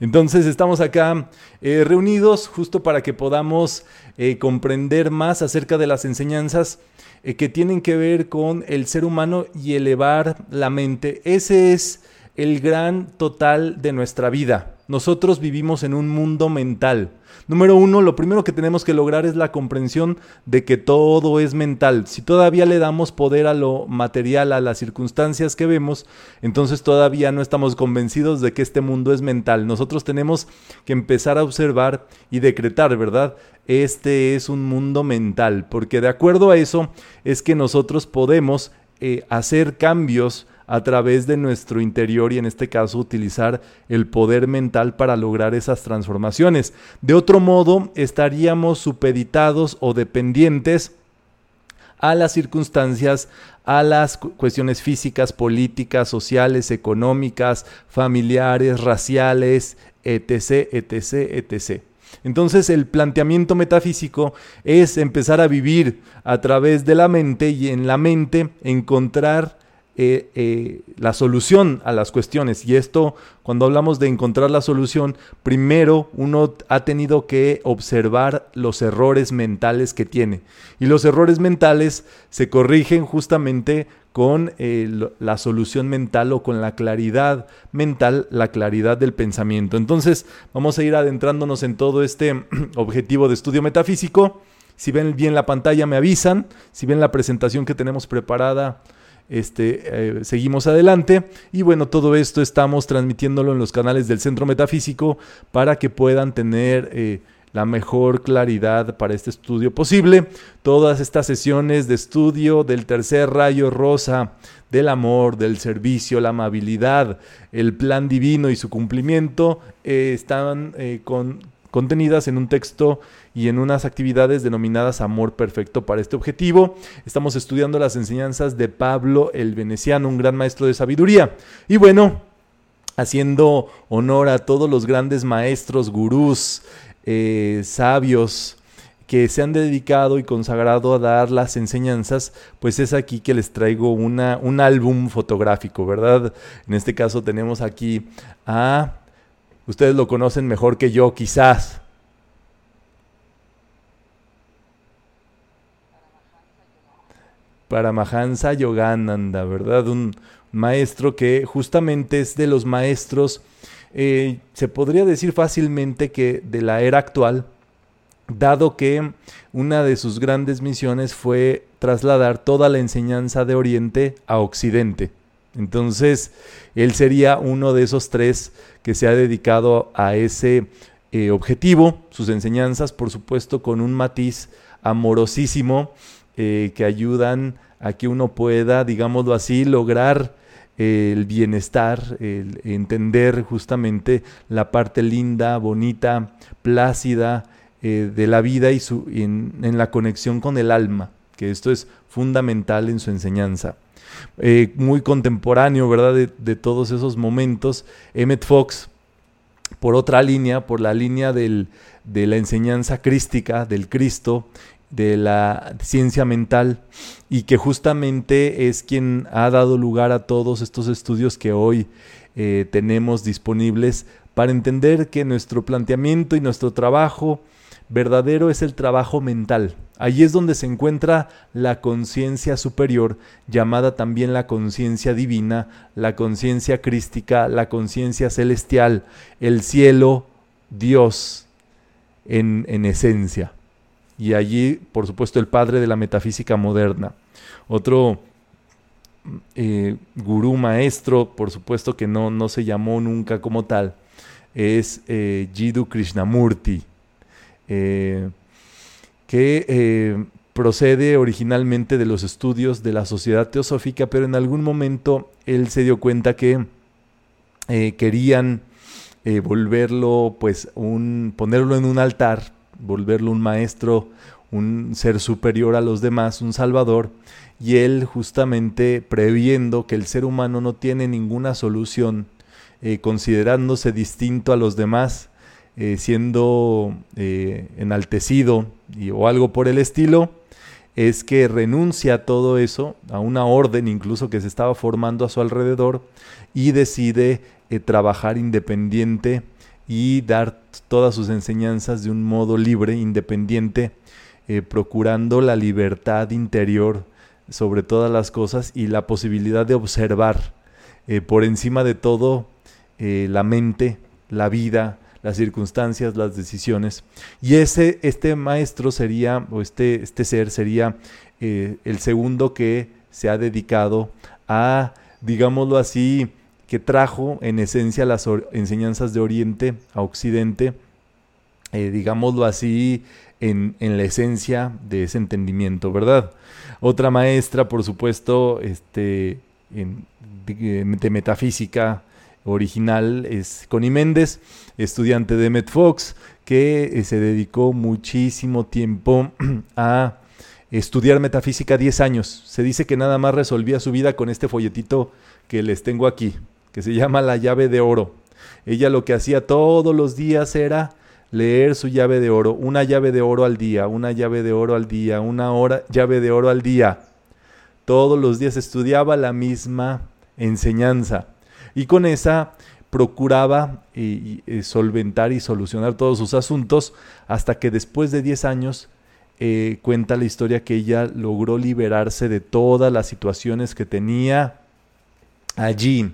Entonces estamos acá eh, reunidos justo para que podamos eh, comprender más acerca de las enseñanzas eh, que tienen que ver con el ser humano y elevar la mente. Ese es el gran total de nuestra vida. Nosotros vivimos en un mundo mental. Número uno, lo primero que tenemos que lograr es la comprensión de que todo es mental. Si todavía le damos poder a lo material, a las circunstancias que vemos, entonces todavía no estamos convencidos de que este mundo es mental. Nosotros tenemos que empezar a observar y decretar, ¿verdad? Este es un mundo mental, porque de acuerdo a eso es que nosotros podemos eh, hacer cambios a través de nuestro interior y en este caso utilizar el poder mental para lograr esas transformaciones. De otro modo, estaríamos supeditados o dependientes a las circunstancias, a las cuestiones físicas, políticas, sociales, económicas, familiares, raciales, etc., etc., etc. Entonces el planteamiento metafísico es empezar a vivir a través de la mente y en la mente encontrar eh, eh, la solución a las cuestiones. Y esto, cuando hablamos de encontrar la solución, primero uno ha tenido que observar los errores mentales que tiene. Y los errores mentales se corrigen justamente con eh, la solución mental o con la claridad mental, la claridad del pensamiento. Entonces, vamos a ir adentrándonos en todo este objetivo de estudio metafísico. Si ven bien la pantalla, me avisan. Si ven la presentación que tenemos preparada, este, eh, seguimos adelante y bueno, todo esto estamos transmitiéndolo en los canales del Centro Metafísico para que puedan tener eh, la mejor claridad para este estudio posible. Todas estas sesiones de estudio del tercer rayo rosa, del amor, del servicio, la amabilidad, el plan divino y su cumplimiento, eh, están con, contenidas en un texto y en unas actividades denominadas Amor Perfecto para este objetivo. Estamos estudiando las enseñanzas de Pablo el Veneciano, un gran maestro de sabiduría. Y bueno, haciendo honor a todos los grandes maestros, gurús, eh, sabios, que se han dedicado y consagrado a dar las enseñanzas, pues es aquí que les traigo una, un álbum fotográfico, ¿verdad? En este caso tenemos aquí a Ustedes lo conocen mejor que yo, quizás. Paramahansa Yogananda, ¿verdad? Un maestro que justamente es de los maestros, eh, se podría decir fácilmente que de la era actual, dado que una de sus grandes misiones fue trasladar toda la enseñanza de Oriente a Occidente. Entonces, él sería uno de esos tres que se ha dedicado a ese eh, objetivo, sus enseñanzas, por supuesto, con un matiz amorosísimo eh, que ayudan a que uno pueda, digámoslo así, lograr eh, el bienestar, el entender justamente la parte linda, bonita, plácida de la vida y su, en, la conexión con el alma, que esto es fundamental en su enseñanza. Eh, muy contemporáneo, ¿verdad? De, todos esos momentos. Emmett Fox, por otra línea, por la línea de la enseñanza crística, del Cristo, de la ciencia mental, y que justamente es quien ha dado lugar a todos estos estudios que hoy eh, tenemos disponibles para entender que nuestro planteamiento y nuestro trabajo verdadero es el trabajo mental. Allí es donde se encuentra la conciencia superior, llamada también la conciencia divina, la conciencia crística, la conciencia celestial, el cielo, Dios en, en, esencia. Y allí, por supuesto, el padre de la metafísica moderna. Otro eh, gurú maestro, por supuesto que no, no se llamó nunca como tal, es eh, Jiddu Krishnamurti eh, que eh, procede originalmente de los estudios de la sociedad teosófica, pero en algún momento él se dio cuenta que eh, querían volverlo, pues, un, ponerlo en un altar, volverlo un maestro, un ser superior a los demás, un salvador, y él justamente previendo que el ser humano no tiene ninguna solución, considerándose distinto a los demás, eh, siendo eh, enaltecido y, o algo por el estilo, es que renuncia a todo eso, a una orden incluso que se estaba formando a su alrededor, y decide eh, trabajar independiente y dar todas sus enseñanzas de un modo libre, independiente, eh, procurando la libertad interior sobre todas las cosas y la posibilidad de observar eh, por encima de todo eh, la mente, la vida, las circunstancias, las decisiones. Y ese, este maestro sería, o este, este ser sería el segundo que se ha dedicado a, digámoslo así, que trajo en esencia las enseñanzas de Oriente a Occidente, eh, digámoslo así, en, la esencia de ese entendimiento, ¿verdad? Otra maestra, por supuesto, este, de, metafísica original es Connie Méndez, estudiante de Fox, que eh, se dedicó muchísimo tiempo a estudiar metafísica 10 años. Se dice que nada más resolvía su vida con este folletito que les tengo aquí que se llama La llave de oro. Ella lo que hacía todos los días era leer su llave de oro, una llave de oro al día, una llave de oro al día, una hora, llave de oro al día. Todos los días estudiaba la misma enseñanza y con esa procuraba y, solventar y solucionar todos sus asuntos hasta que después de 10 años eh, cuenta la historia que ella logró liberarse de todas las situaciones que tenía allí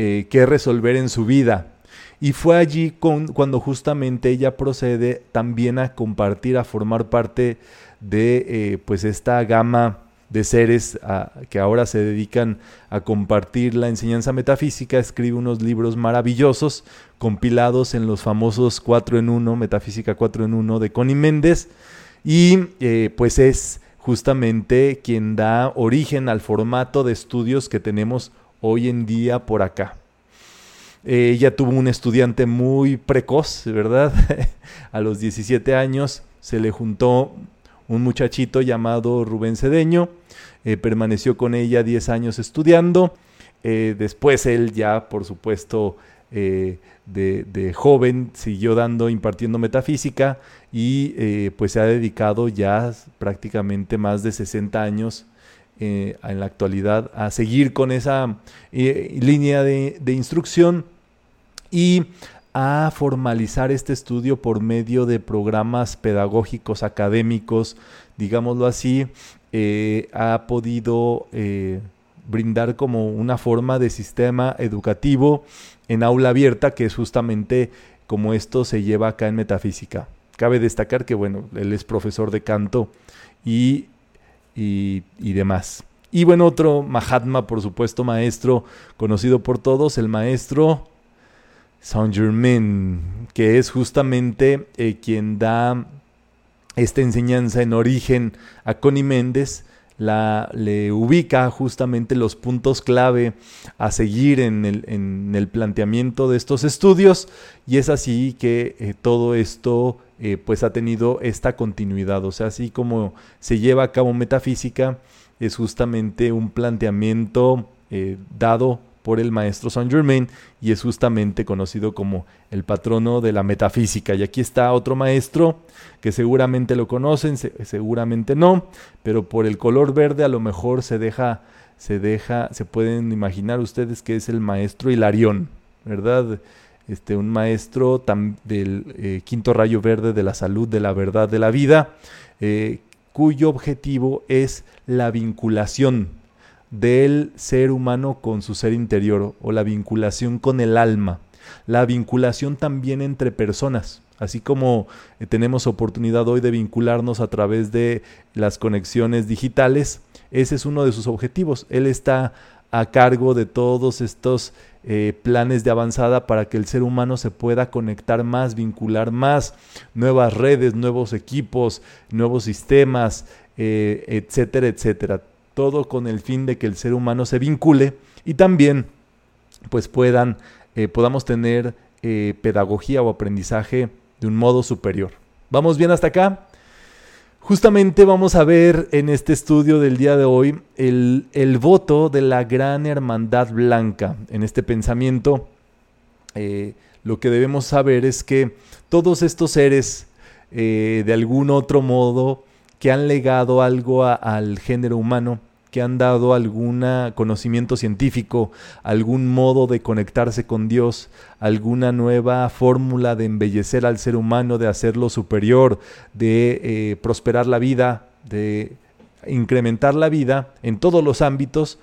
eh, que resolver en su vida. Y fue allí con, cuando justamente ella procede también a compartir, a formar parte de eh, pues esta gama de seres que ahora se dedican a compartir la enseñanza metafísica, escribe unos libros maravillosos compilados en los famosos 4 en 1, Metafísica 4 en 1 de Connie Méndez, y eh, pues es justamente quien da origen al formato de estudios que tenemos hoy en día por acá. ella tuvo un estudiante muy precoz, ¿verdad? a los 17 años se le juntó un muchachito llamado Rubén Cedeño, eh, permaneció con ella 10 años estudiando, eh, después él ya, por supuesto, eh, de, de, joven siguió dando, impartiendo metafísica y pues se ha dedicado ya prácticamente más de 60 años eh, en la actualidad a seguir con esa eh, línea de, instrucción y a formalizar este estudio por medio de programas pedagógicos académicos, digámoslo así, eh, ha podido brindar como una forma de sistema educativo en aula abierta, que es justamente como esto se lleva acá en metafísica. Cabe destacar que, bueno, él es profesor de canto y y, demás. Y bueno, otro Mahatma, por supuesto, maestro conocido por todos, el maestro Saint Germain, que es justamente eh, quien da esta enseñanza en origen a Connie Méndez, la, le ubica justamente los puntos clave a seguir en el, planteamiento de estos estudios y es así que eh, todo esto eh, pues ha tenido esta continuidad. O sea, así como se lleva a cabo metafísica, es justamente un planteamiento eh, dado por el maestro Saint Germain y es justamente conocido como el patrono de la metafísica. Y aquí está otro maestro que seguramente lo conocen, seguramente no, pero por el color verde a lo mejor se deja, se deja, se pueden imaginar ustedes que es el maestro Hilarión, ¿verdad? Este, un maestro del eh, quinto rayo verde de la salud, de la verdad, de la vida, eh, cuyo objetivo es la vinculación del ser humano con su ser interior o la vinculación con el alma, la vinculación también entre personas. Así como eh, tenemos oportunidad hoy de vincularnos a través de las conexiones digitales, ese es uno de sus objetivos. Él está a cargo de todos estos eh, planes de avanzada para que el ser humano se pueda conectar más, vincular más, nuevas redes, nuevos equipos, nuevos sistemas, eh, etcétera, etcétera. Todo con el fin de que el ser humano se vincule y también pues puedan, eh, podamos tener pedagogía o aprendizaje de un modo superior. ¿Vamos bien hasta acá? Justamente vamos a ver en este estudio del día de hoy el, voto de la gran hermandad blanca. En este pensamiento, eh, lo que debemos saber es que todos estos seres, eh, de algún otro modo, que han legado algo al género humano, que han dado algún conocimiento científico, algún modo de conectarse con Dios, alguna nueva fórmula de embellecer al ser humano, de hacerlo superior, de eh, prosperar la vida, de incrementar la vida en todos los ámbitos,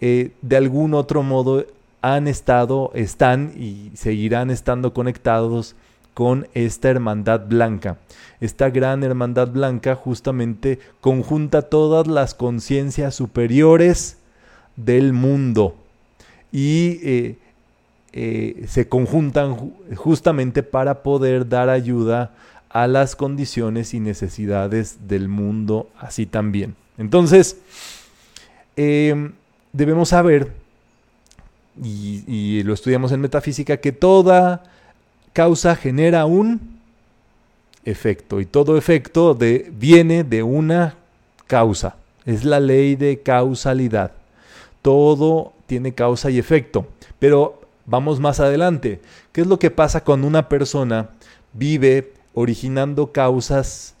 eh, de algún otro modo han estado, están y seguirán estando conectados con esta hermandad blanca. Esta gran hermandad blanca justamente conjunta todas las conciencias superiores del mundo y eh, eh, se conjuntan justamente para poder dar ayuda a las condiciones y necesidades del mundo así también. Entonces, em, debemos saber, y, y lo estudiamos en metafísica, que toda causa genera un efecto y todo efecto de, viene de una causa. Es la ley de causalidad. Todo tiene causa y efecto. Pero vamos más adelante. ¿Qué es lo que pasa cuando una persona vive originando causas,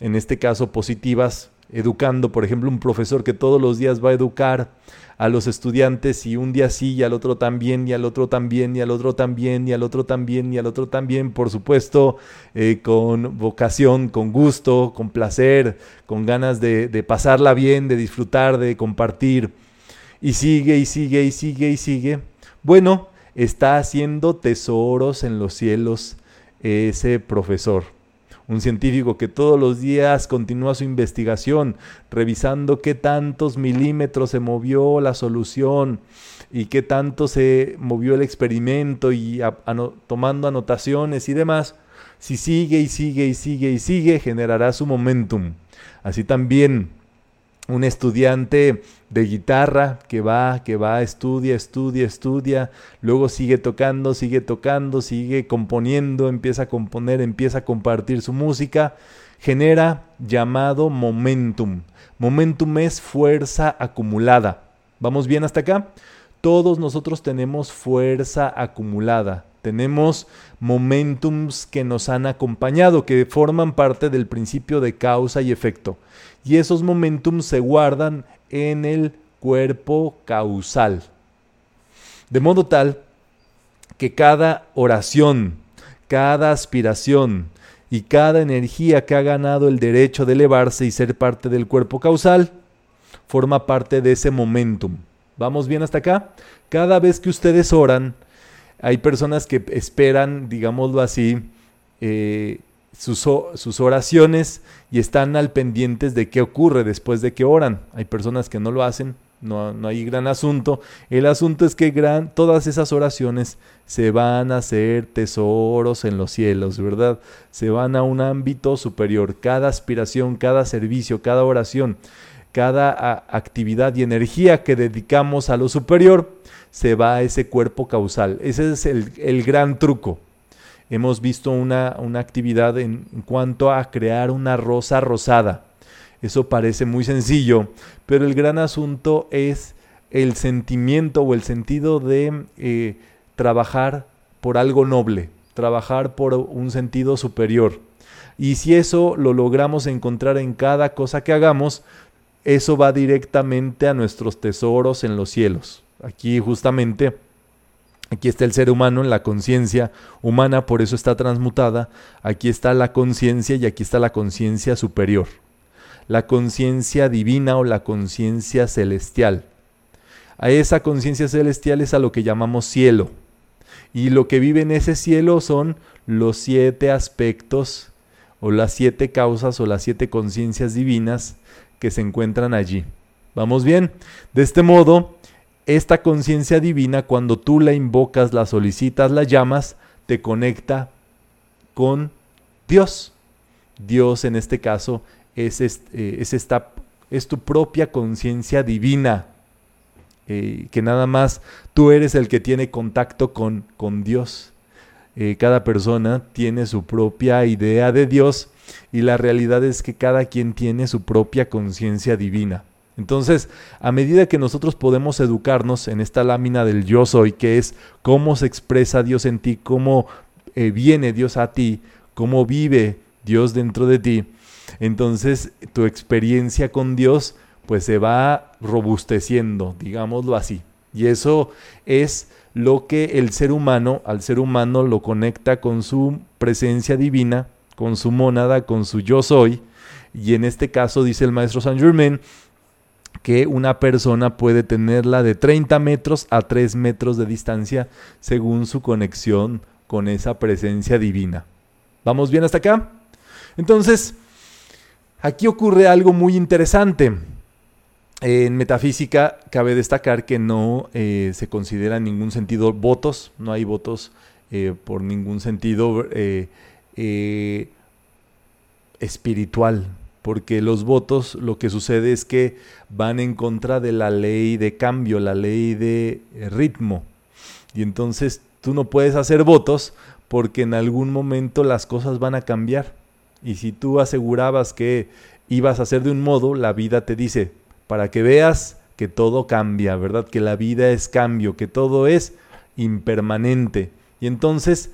en este caso positivas, educando, por ejemplo, un profesor que todos los días va a educar a los estudiantes y un día sí y al otro también y al otro también y al otro también y al otro también y al otro también, por supuesto, eh, con vocación, con gusto, con placer, con ganas de, de pasarla bien, de disfrutar, de compartir. Y sigue y sigue y sigue y sigue. Bueno, está haciendo tesoros en los cielos ese profesor un científico que todos los días continúa su investigación, revisando qué tantos milímetros se movió la solución y qué tanto se movió el experimento y tomando anotaciones y demás, si sigue y sigue y sigue y sigue, generará su momentum. Así también un estudiante de guitarra que va, que va, estudia, estudia, estudia, luego sigue tocando, sigue tocando, sigue componiendo, empieza a componer, empieza a compartir su música, genera llamado momentum. Momentum es fuerza acumulada. ¿Vamos bien hasta acá? Todos nosotros tenemos fuerza acumulada, tenemos momentums que nos han acompañado, que forman parte del principio de causa y efecto. Y esos momentums se guardan en el cuerpo causal. De modo tal que cada oración, cada aspiración y cada energía que ha ganado el derecho de elevarse y ser parte del cuerpo causal, forma parte de ese momentum. ¿Vamos bien hasta acá? Cada vez que ustedes oran, hay personas que esperan, digámoslo así, eh, sus, oraciones y están al pendientes de qué ocurre después de que oran. Hay personas que no lo hacen, no, no hay gran asunto. El asunto es que gran, todas esas oraciones se van a hacer tesoros en los cielos, ¿verdad? Se van a un ámbito superior. Cada aspiración, cada servicio, cada oración, cada actividad y energía que dedicamos a lo superior, se va a ese cuerpo causal. Ese es el, el gran truco hemos visto una, actividad en, cuanto a crear una rosa rosada. Eso parece muy sencillo, pero el gran asunto es el sentimiento o el sentido de eh, trabajar por algo noble, trabajar por un sentido superior. Y si eso lo logramos encontrar en cada cosa que hagamos, eso va directamente a nuestros tesoros en los cielos. Aquí justamente Aquí está el ser humano la conciencia humana, por eso está transmutada. Aquí está la conciencia y aquí está la conciencia superior. La conciencia divina o la conciencia celestial. A esa conciencia celestial es a lo que llamamos cielo. Y lo que vive en ese cielo son los siete aspectos o las siete causas o las siete conciencias divinas que se encuentran allí. ¿Vamos bien? De este modo, esta conciencia divina, cuando tú la invocas, la solicitas, la llamas, te conecta con Dios. Dios en este caso es, eh, es, esta, es tu propia conciencia divina, eh, que nada más tú eres el que tiene contacto con, con Dios. Eh, cada persona tiene su propia idea de Dios y la realidad es que cada quien tiene su propia conciencia divina. Entonces, a medida que nosotros podemos educarnos en esta lámina del yo soy, que es cómo se expresa Dios en ti, cómo eh, viene Dios a ti, cómo vive Dios dentro de ti, entonces tu experiencia con Dios pues se va robusteciendo, digámoslo así. Y eso es lo que el ser humano, al ser humano lo conecta con su presencia divina, con su mónada, con su yo soy. Y en este caso dice el maestro Saint Germain que una persona puede tenerla de 30 metros a 3 metros de distancia según su conexión con esa presencia divina. ¿Vamos bien hasta acá? Entonces, aquí ocurre algo muy interesante. En metafísica cabe destacar que no eh, se considera en ningún sentido votos, no hay votos eh, por ningún sentido eh, espiritual, porque los votos lo que sucede es que van en contra de la ley de cambio, la ley de ritmo. Y entonces tú no puedes hacer votos porque en algún momento las cosas van a cambiar. Y si tú asegurabas que ibas a hacer de un modo, la vida te dice, para que veas que todo cambia, ¿verdad? Que la vida es cambio, que todo es impermanente. Y entonces,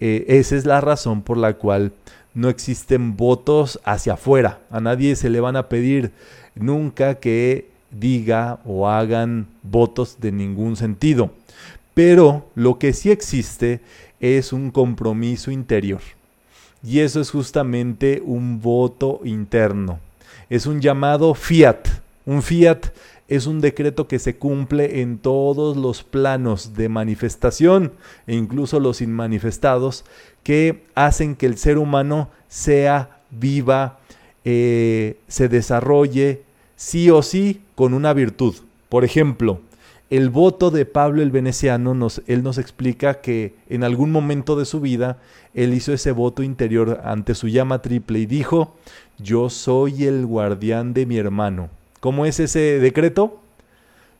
eh, esa es la razón por la cual no existen votos hacia afuera. A nadie se le van a pedir nunca que diga o hagan votos de ningún sentido. Pero lo que sí existe es un compromiso interior. Y eso es justamente un voto interno. Es un llamado fiat. Un fiat es un decreto que se cumple en todos los planos de manifestación e incluso los inmanifestados que hacen que el ser humano sea viva, eh, se desarrolle sí o sí con una virtud. Por ejemplo, el voto de Pablo el Veneciano, él nos explica que en algún momento de su vida, él hizo ese voto interior ante su llama triple y dijo, yo soy el guardián de mi hermano. ¿Cómo es ese decreto?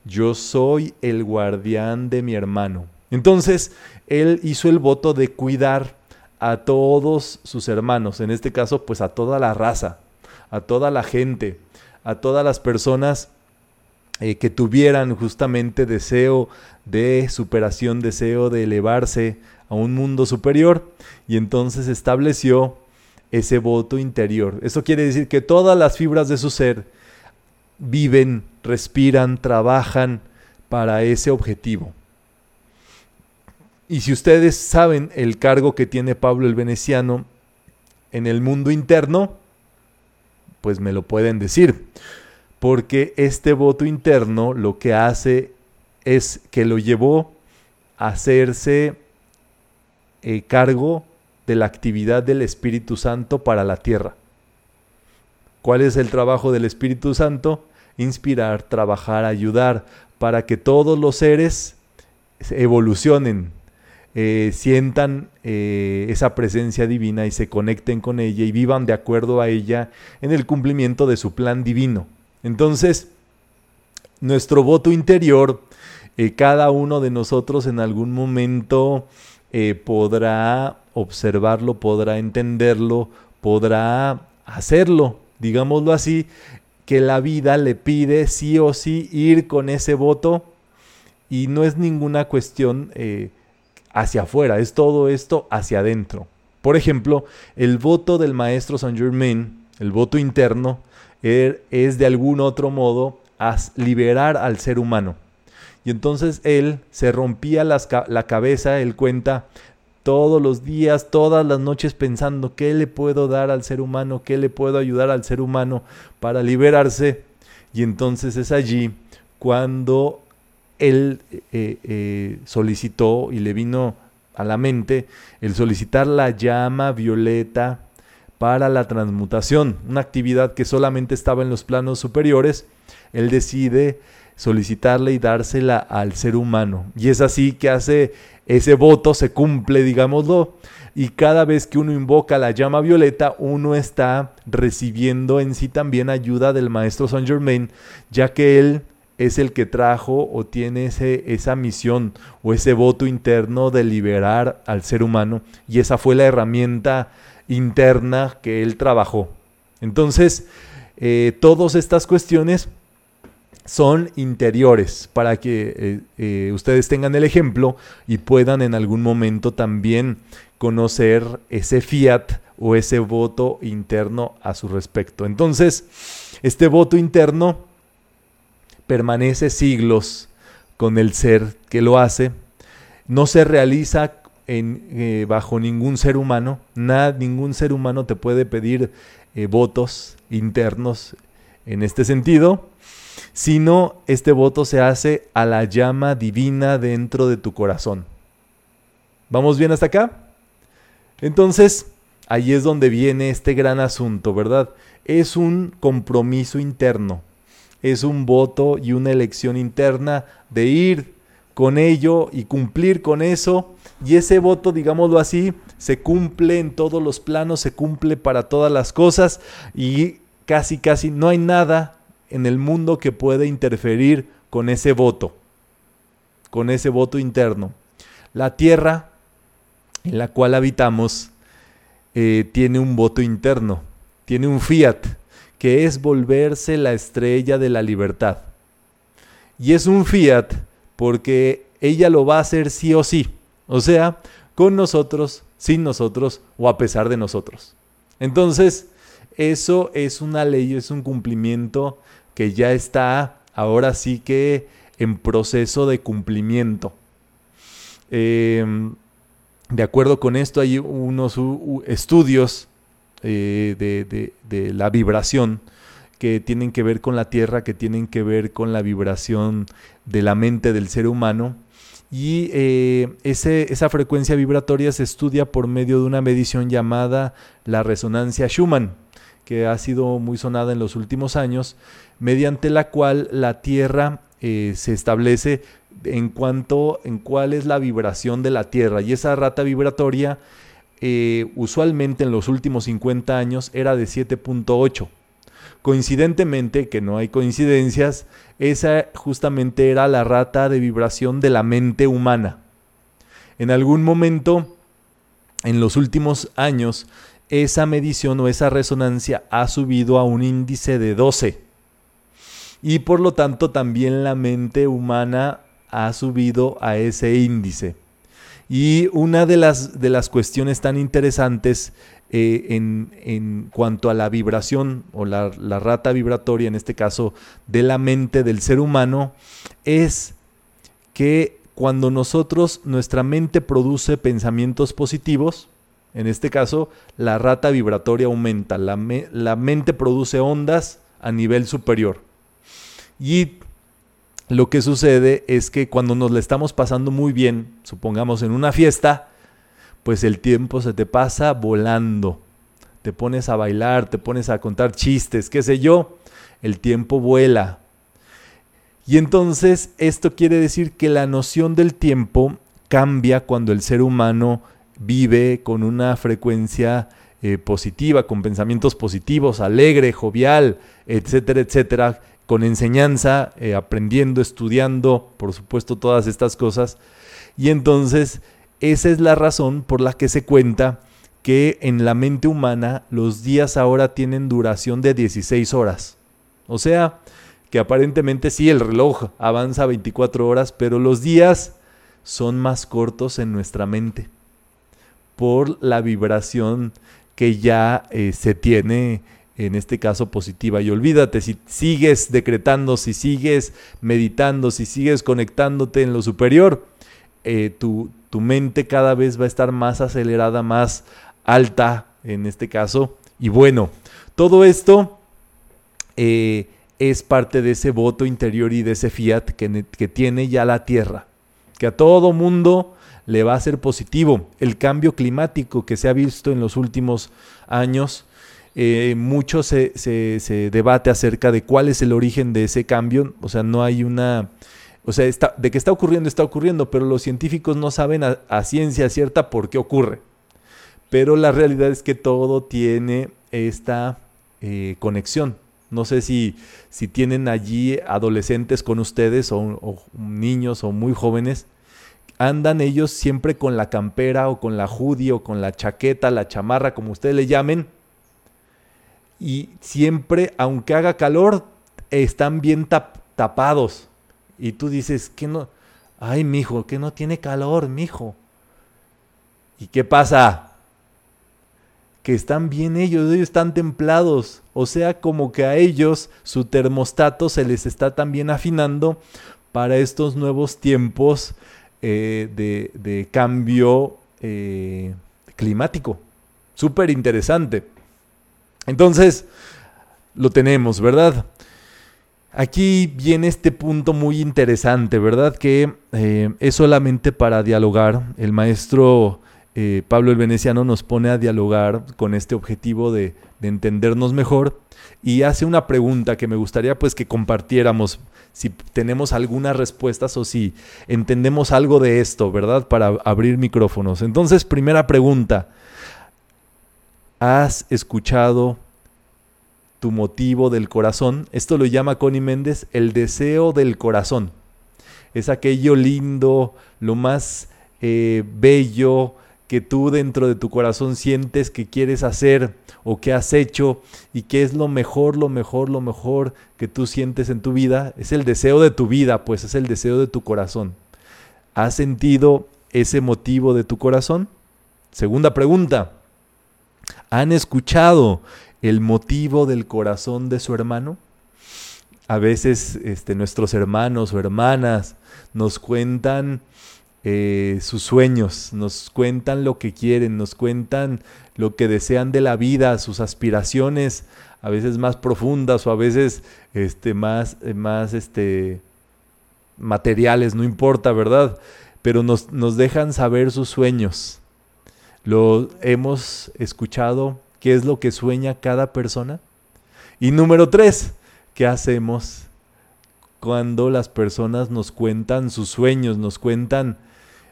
Yo soy el guardián de mi hermano. Entonces, él hizo el voto de cuidar a todos sus hermanos, en este caso, pues a toda la raza, a toda la gente, a todas las personas eh, que tuvieran justamente deseo de superación, deseo de elevarse a un mundo superior y entonces estableció ese voto interior. Eso quiere decir que todas las fibras de su ser viven, respiran, trabajan para ese objetivo. Y si ustedes saben el cargo que tiene Pablo el Veneciano en el mundo interno, pues me lo pueden decir porque este voto interno lo que hace es que lo llevó a hacerse eh, cargo de la actividad del Espíritu Santo para la tierra. ¿Cuál es el trabajo del Espíritu Santo? Inspirar, trabajar, ayudar para que todos los seres evolucionen, eh, sientan eh, esa presencia divina y se conecten con ella y vivan de acuerdo a ella en el cumplimiento de su plan divino. Entonces, nuestro voto interior, eh, cada uno de nosotros en algún momento podrá observarlo, podrá entenderlo, podrá hacerlo, digámoslo así, que la vida le pide sí o sí ir con ese voto y no es ninguna cuestión eh, hacia afuera, es todo esto hacia adentro. Por ejemplo, el voto del maestro Saint Germain, el voto interno, Er, es de algún otro modo liberar al ser humano. Y entonces él se rompía la cabeza, él cuenta todos los días, todas las noches pensando qué le puedo dar al ser humano, qué le puedo ayudar al ser humano para liberarse. Y entonces es allí cuando él eh, eh, solicitó y le vino a la mente el solicitar la llama violeta para la transmutación, una actividad que solamente estaba en los planos superiores, él decide solicitarle y dársela al ser humano. Y es así que hace ese voto, se cumple, digámoslo, y cada vez que uno invoca la llama violeta, uno está recibiendo en sí también ayuda del maestro Saint Germain, ya que él es el que trajo o tiene ese, esa misión o ese voto interno de liberar al ser humano, y esa fue la herramienta interna que él trabajó. Entonces, eh, todas estas cuestiones son interiores para que eh, eh, ustedes tengan el ejemplo y puedan en algún momento también conocer ese fiat o ese voto interno a su respecto. Entonces, este voto interno permanece siglos con el ser que lo hace, no se realiza eh, bajo ningún ser humano, nada, ningún ser humano te puede pedir votos internos en este sentido, sino este voto se hace a la llama divina dentro de tu corazón. ¿Vamos bien hasta acá? Entonces, ahí es donde viene este gran asunto, ¿verdad? Es un compromiso interno, es un voto y una elección interna de ir con ello y cumplir con eso. Y ese voto, digámoslo así, se cumple en todos los planos, se cumple para todas las cosas y casi, casi no hay nada en el mundo que pueda interferir con ese voto, con ese voto interno. La tierra en la cual habitamos eh, tiene un voto interno, tiene un fiat, que es volverse la estrella de la libertad. Y es un fiat porque ella lo va a hacer sí o sí, o sea, con nosotros, sin nosotros o a pesar de nosotros. Entonces, eso es una ley, es un cumplimiento que ya está ahora sí que en proceso de cumplimiento. Em, de acuerdo con esto, hay unos estudios eh, de, la vibración que tienen que ver con la Tierra, que tienen que ver con la vibración de la mente del ser humano. Y eh, esa frecuencia vibratoria se estudia por medio de una medición llamada la resonancia Schumann, que ha sido muy sonada en los últimos años, mediante la cual la Tierra eh, se establece en cuanto en cuál es la vibración de la Tierra. Y esa rata vibratoria eh, usualmente en los últimos 50 años era de 7.8. Coincidentemente, que no hay coincidencias, esa justamente era la rata de vibración de la mente humana. En algún momento, en los últimos años, esa medición o esa resonancia ha subido a un índice de 12. Y por lo tanto también la mente humana ha subido a ese índice. Y una de las, de las cuestiones tan interesantes eh, en, cuanto a la vibración o la, la, rata vibratoria, en este caso de la mente del ser humano, es que cuando nosotros, nuestra mente produce pensamientos positivos, en este caso la rata vibratoria aumenta, la, la mente produce ondas a nivel superior. Y lo que sucede es que cuando nos le estamos pasando muy bien, supongamos en una fiesta, pues el tiempo se te pasa volando. Te pones a bailar, te pones a contar chistes, qué sé yo, el tiempo vuela. Y entonces esto quiere decir que la noción del tiempo cambia cuando el ser humano vive con una frecuencia eh, positiva, con pensamientos positivos, alegre, jovial, etcétera, etcétera, con enseñanza, eh, aprendiendo, estudiando, por supuesto, todas estas cosas. Y entonces, esa es la razón por la que se cuenta que en la mente humana los días ahora tienen duración de 16 horas. O sea, que aparentemente sí, el reloj avanza 24 horas, pero los días son más cortos en nuestra mente por la vibración que ya eh, se tiene en este caso positiva. Y olvídate, si sigues decretando, si sigues meditando, si sigues conectándote en lo superior, eh, tu, tu, mente cada vez va a estar más acelerada, más alta en este caso. Y bueno, todo esto eh, es parte de ese voto interior y de ese fiat que, que tiene ya la Tierra, que a todo mundo le va a ser positivo. El cambio climático que se ha visto en los últimos años eh, mucho se, debate acerca de cuál es el origen de ese cambio. O sea, no hay una... O sea, está, de que está ocurriendo, está ocurriendo, pero los científicos no saben a, ciencia cierta por qué ocurre. Pero la realidad es que todo tiene esta eh, conexión. No sé si, si tienen allí adolescentes con ustedes o, o, niños o muy jóvenes. Andan ellos siempre con la campera o con la hoodie o con la chaqueta, la chamarra, como ustedes le llamen y siempre, aunque haga calor, están bien tapados. Y tú dices, que no? Ay, mijo, que no tiene calor, mijo. ¿Y qué pasa? que están bien ellos, ellos están templados, o sea, como que a ellos su termostato se les está también afinando para estos nuevos tiempos eh, de, cambio eh, climático. Súper interesante. Entonces, lo tenemos, ¿verdad? Aquí viene este punto muy interesante, ¿verdad? Que eh, es solamente para dialogar. El maestro Pablo el Veneciano nos pone a dialogar con este objetivo de, de entendernos mejor y hace una pregunta que me gustaría pues que compartiéramos si tenemos algunas respuestas o si entendemos algo de esto, ¿verdad? Para abrir micrófonos. Entonces, primera pregunta, ¿has escuchado tu motivo del corazón? Esto lo llama Connie Méndez el deseo del corazón. Es aquello lindo, lo más eh, bello, que tú dentro de tu corazón sientes que quieres hacer o que has hecho y que es lo mejor, lo mejor, lo mejor que tú sientes en tu vida, es el deseo de tu vida, pues es el deseo de tu corazón. ¿Has sentido ese motivo de tu corazón? Segunda pregunta, ¿han escuchado el motivo del corazón de su hermano? A veces este, nuestros hermanos o hermanas nos cuentan eh, sus sueños, nos cuentan lo que quieren, nos cuentan lo que desean de la vida, sus aspiraciones, a veces más profundas o a veces este, más, eh, más este, materiales, no importa, ¿verdad? Pero nos, nos dejan saber sus sueños. Lo hemos escuchado, qué es lo que sueña cada persona. Y número tres, ¿qué hacemos cuando las personas nos cuentan sus sueños, nos cuentan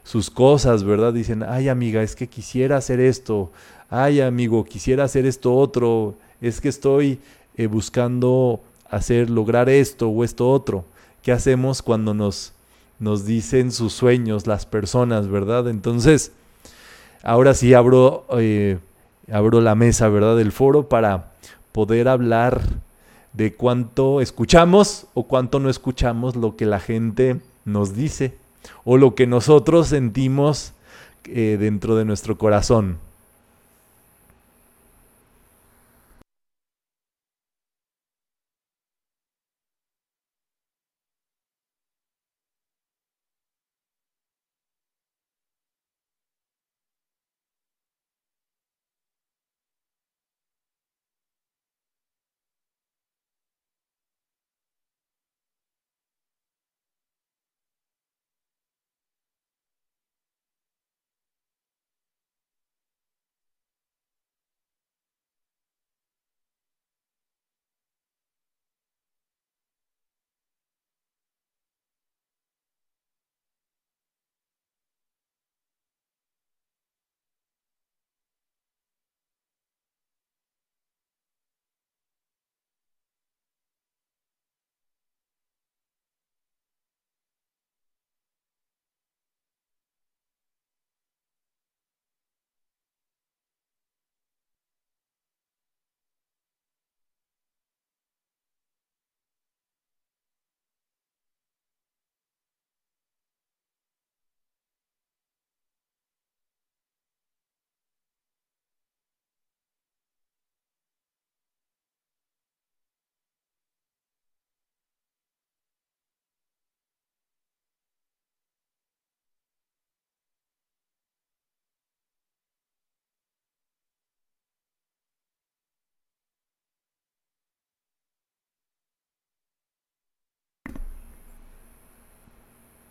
sus cosas, ¿verdad? Dicen, ay amiga, es que quisiera hacer esto, ay amigo, quisiera hacer esto otro, es que estoy eh, buscando hacer, lograr esto o esto otro. ¿Qué hacemos cuando nos, nos dicen sus sueños las personas, verdad? Entonces, ahora sí abro, eh, abro la mesa, ¿verdad? Del foro para poder hablar de cuánto escuchamos o cuánto no escuchamos lo que la gente nos dice o lo que nosotros sentimos eh, dentro de nuestro corazón.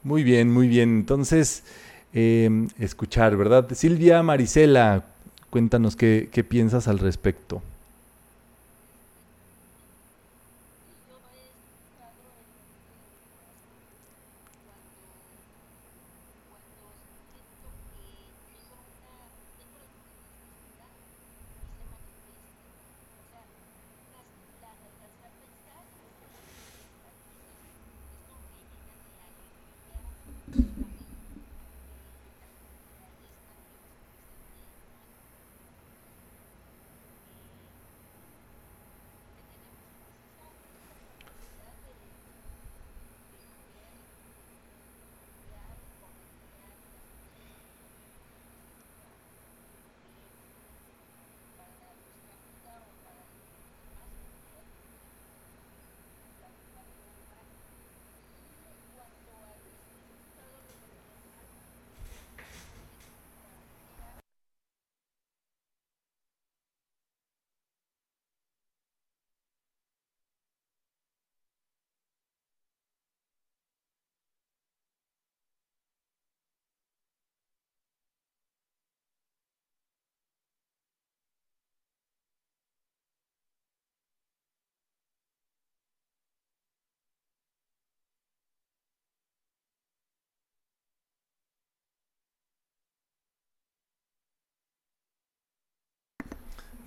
Muy bien, muy bien. Entonces, em, escuchar, ¿verdad? Silvia Marisela, cuéntanos qué, qué piensas al respecto.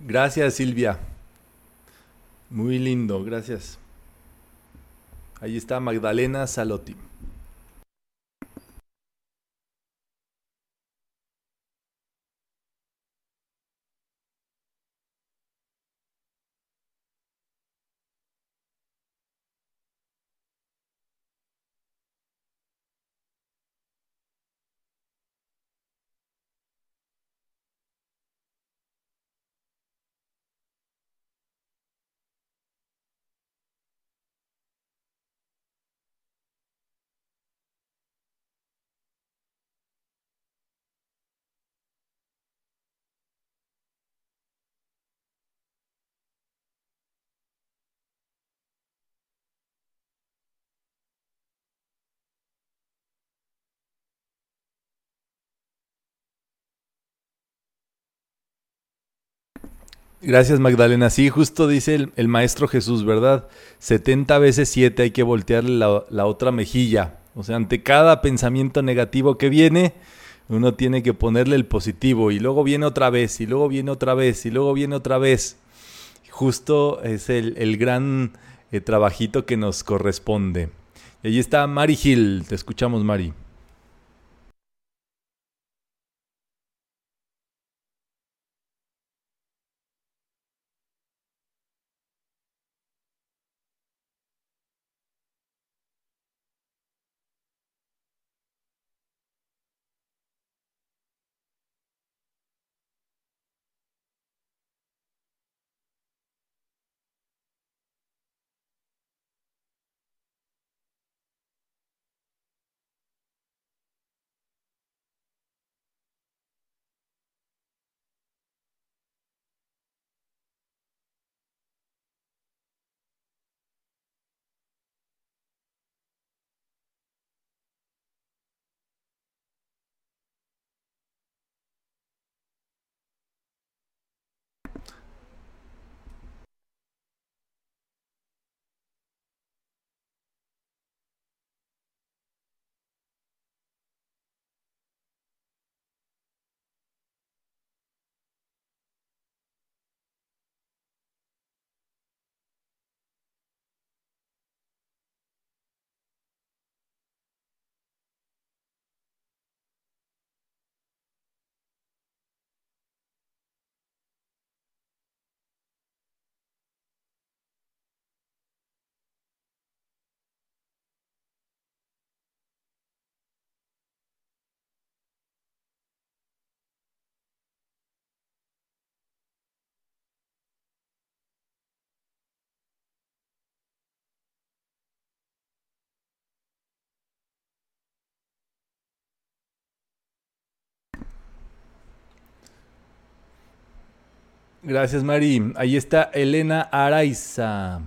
Gracias, Silvia. Muy lindo, gracias. Ahí está Magdalena Salotti. Gracias Magdalena. Sí, justo dice el, maestro Jesús, ¿verdad? 70 veces 7 hay que voltear la, otra mejilla. O sea, ante cada pensamiento negativo que viene, uno tiene que ponerle el positivo y luego viene otra vez y luego viene otra vez y luego viene otra vez. Justo es el, el gran eh, trabajito que nos corresponde. Y allí está Mari Gil. Te escuchamos, Mari. Gracias, Mari. Ahí está Elena Araiza.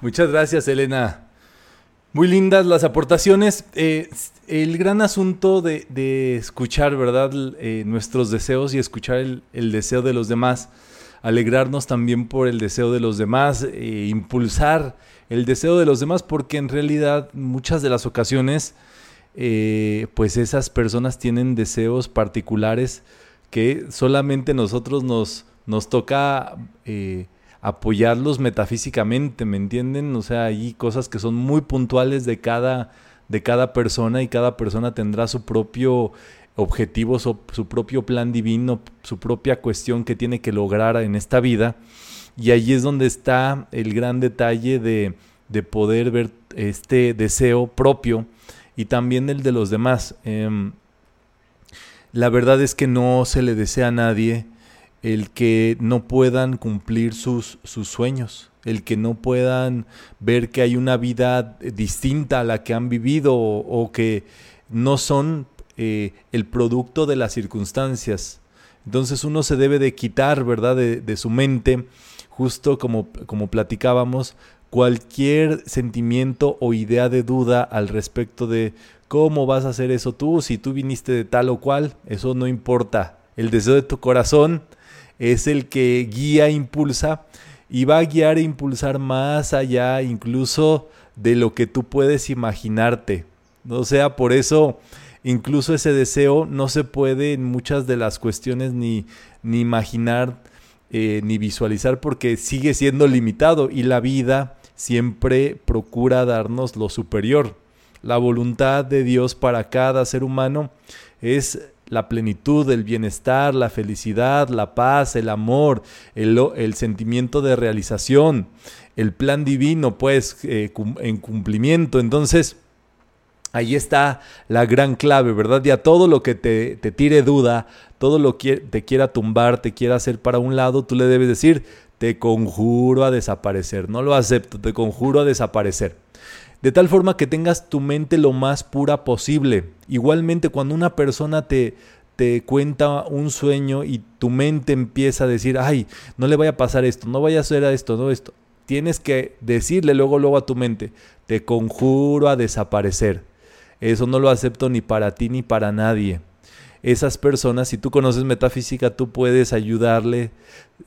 Muchas gracias, Elena. Muy lindas las aportaciones. Eh, el gran asunto de, escuchar, ¿verdad? Eh, nuestros deseos y escuchar el, deseo de los demás. Alegrarnos también por el deseo de los demás. Eh, impulsar el deseo de los demás porque en realidad muchas de las ocasiones pues esas personas tienen deseos particulares que solamente nosotros nos, nos toca apoyarlos metafísicamente, ¿me entienden? O sea, hay cosas que son muy puntuales de cada, de cada persona y cada persona tendrá su propio objetivo, su, su, propio plan divino, su propia cuestión que tiene que lograr en esta vida. Y ahí es donde está el gran detalle de, de poder ver este deseo propio y también el de los demás. Em, la verdad es que no se le desea a nadie el que no puedan cumplir sus, sus sueños, el que no puedan ver que hay una vida distinta a la que han vivido o, que no son eh, el producto de las circunstancias. Entonces uno se debe de quitar, ¿verdad?, de, su mente, justo como, como platicábamos, cualquier sentimiento o idea de duda al respecto de cómo vas a hacer eso tú, si tú viniste de tal o cual, eso no importa. El deseo de tu corazón es el que guía, impulsa y va a guiar e impulsar más allá incluso de lo que tú puedes imaginarte. O sea, por eso incluso ese deseo no se puede en muchas de las cuestiones ni, ni imaginar eh, ni visualizar porque sigue siendo limitado y la vida siempre procura darnos lo superior. La voluntad de Dios para cada ser humano es la plenitud, el bienestar, la felicidad, la paz, el amor, el, sentimiento de realización, el plan divino, pues, eh, en cumplimiento. Entonces, ahí está la gran clave, ¿verdad? Y a todo lo que te, te tire duda, todo lo que te quiera tumbar, te quiera hacer para un lado, tú le debes decir, te conjuro a desaparecer. No lo acepto, te conjuro a desaparecer de tal forma que tengas tu mente lo más pura posible. Igualmente cuando una persona te, te cuenta un sueño y tu mente empieza a decir, ay, no le vaya a pasar esto, no vaya a hacer esto, no esto. Tienes que decirle luego, luego a tu mente, te conjuro a desaparecer. Eso no lo acepto ni para ti ni para nadie. Esas personas, si tú conoces metafísica, tú puedes ayudarle,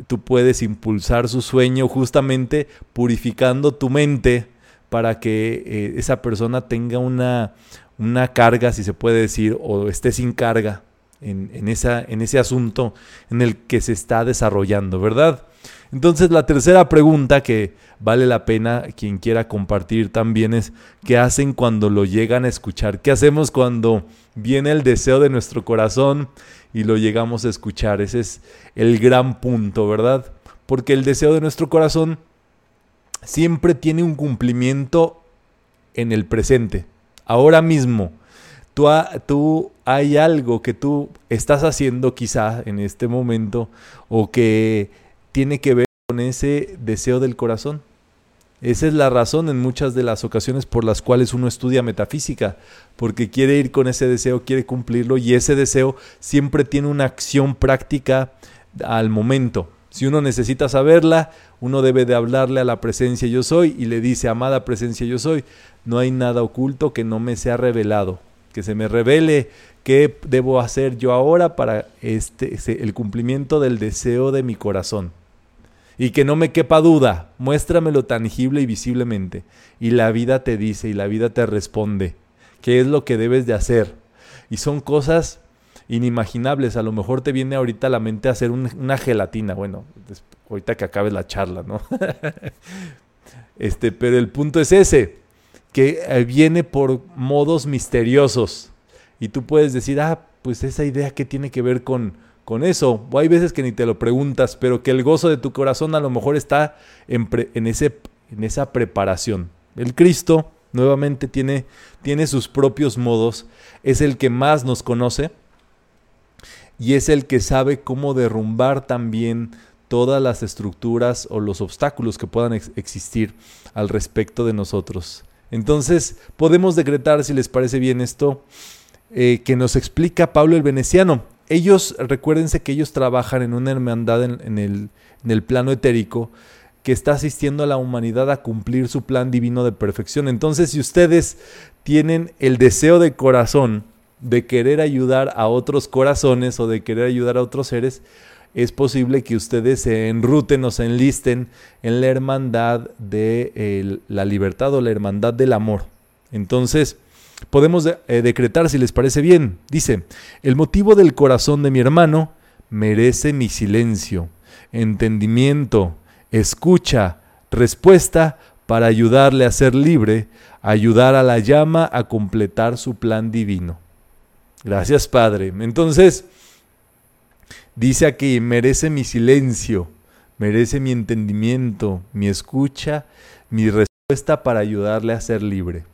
tú puedes impulsar su sueño justamente purificando tu mente para que eh, esa persona tenga una, una carga, si se puede decir, o esté sin carga en, esa, en ese asunto en el que se está desarrollando, ¿verdad? Entonces la tercera pregunta que vale la pena quien quiera compartir también es ¿qué hacen cuando lo llegan a escuchar? ¿Qué hacemos cuando viene el deseo de nuestro corazón y lo llegamos a escuchar? Ese es el gran punto, ¿verdad? Porque el deseo de nuestro corazón siempre tiene un cumplimiento en el presente. Ahora mismo, tú, tú hay algo que tú estás haciendo quizá en este momento o que tiene que ver con ese deseo del corazón. Esa es la razón en muchas de las ocasiones por las cuales uno estudia metafísica, porque quiere ir con ese deseo, quiere cumplirlo y ese deseo siempre tiene una acción práctica al momento. Si uno necesita saberla, uno debe de hablarle a la presencia yo soy y le dice, amada presencia yo soy, no hay nada oculto que no me sea revelado, que se me revele qué debo hacer yo ahora para este, el cumplimiento del deseo de mi corazón. Y que no me quepa duda, muéstramelo tangible y visiblemente. Y la vida te dice y la vida te responde qué es lo que debes de hacer. Y son cosas inimaginables. A lo mejor te viene ahorita a la mente hacer una gelatina. Bueno, ahorita que acabe la charla, ¿no? este, pero el punto es ese, que eh, viene por modos misteriosos. Y tú puedes decir, ah, pues esa idea que tiene que ver con, con eso. O hay veces que ni te lo preguntas, pero que el gozo de tu corazón a lo mejor está en, en, ese, en esa preparación. El Cristo nuevamente tiene, tiene sus propios modos, es el que más nos conoce y es el que sabe cómo derrumbar también todas las estructuras o los obstáculos que puedan existir al respecto de nosotros. Entonces, podemos decretar, si les parece bien esto, eh, que nos explica Pablo el Veneciano. Ellos, recuérdense que ellos trabajan en una hermandad en, el, en el, plano etérico, que está asistiendo a la humanidad a cumplir su plan divino de perfección. Entonces, si ustedes tienen el deseo de corazón de querer ayudar a otros corazones o de querer ayudar a otros seres, es posible que ustedes se enruten o se enlisten en la hermandad de la libertad o la hermandad del amor. Entonces, podemos eh, decretar si les parece bien. Dice, el motivo del corazón de mi hermano merece mi silencio, entendimiento, escucha, respuesta para ayudarle a ser libre, ayudar a la llama a completar su plan divino. Gracias, Padre. Entonces, dice aquí, merece mi silencio, merece mi entendimiento, mi escucha, mi respuesta para ayudarle a ser libre.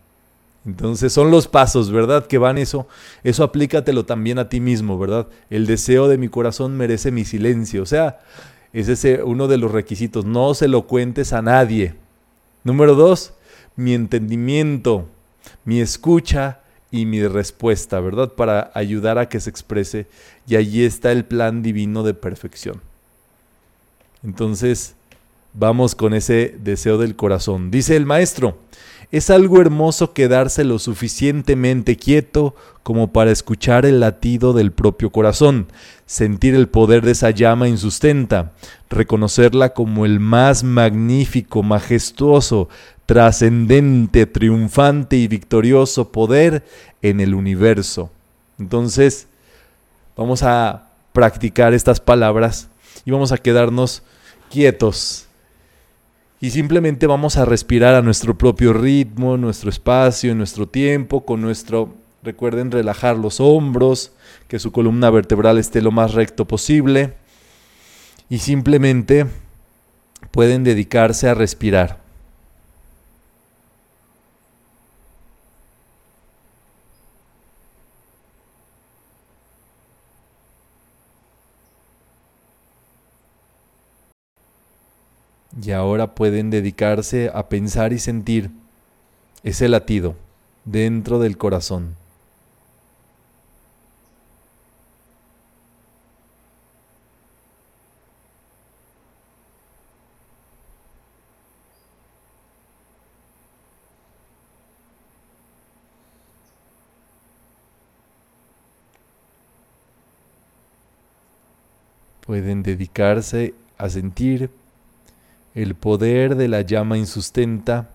Entonces son los pasos, ¿verdad? Que van eso. Eso aplícatelo también a ti mismo, ¿verdad? El deseo de mi corazón merece mi silencio. O sea, es ese uno de los requisitos. No se lo cuentes a nadie. Número dos, mi entendimiento, mi escucha y mi respuesta, ¿verdad? Para ayudar a que se exprese. Y allí está el plan divino de perfección. Entonces, vamos con ese deseo del corazón. Dice el maestro, es algo hermoso quedarse lo suficientemente quieto como para escuchar el latido del propio corazón, sentir el poder de esa llama insustenta, reconocerla como el más magnífico, majestuoso, trascendente, triunfante y victorioso poder en el universo. Entonces, vamos a practicar estas palabras y vamos a quedarnos quietos. Y simplemente vamos a respirar a nuestro propio ritmo, nuestro espacio, nuestro tiempo, con nuestro, recuerden relajar los hombros, que su columna vertebral esté lo más recto posible. Y simplemente pueden dedicarse a respirar. Y ahora pueden dedicarse a pensar y sentir ese latido dentro del corazón. Pueden dedicarse a sentir el poder de la llama insustenta.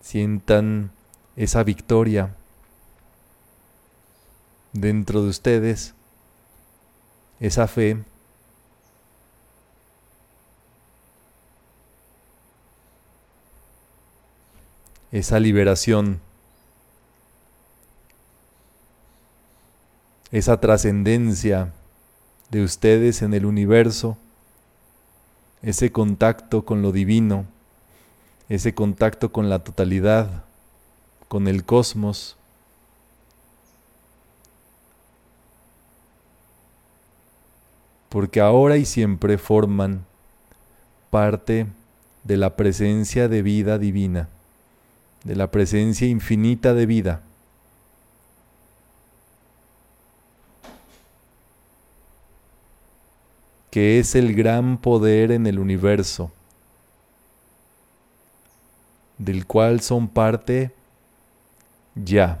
Sientan esa victoria dentro de ustedes, esa fe. esa liberación, esa trascendencia de ustedes en el universo, ese contacto con lo divino, ese contacto con la totalidad, con el cosmos. Porque ahora y siempre forman parte de la presencia de vida divina, de la presencia infinita de vida. Que es el gran poder en el universo, del cual son parte ya.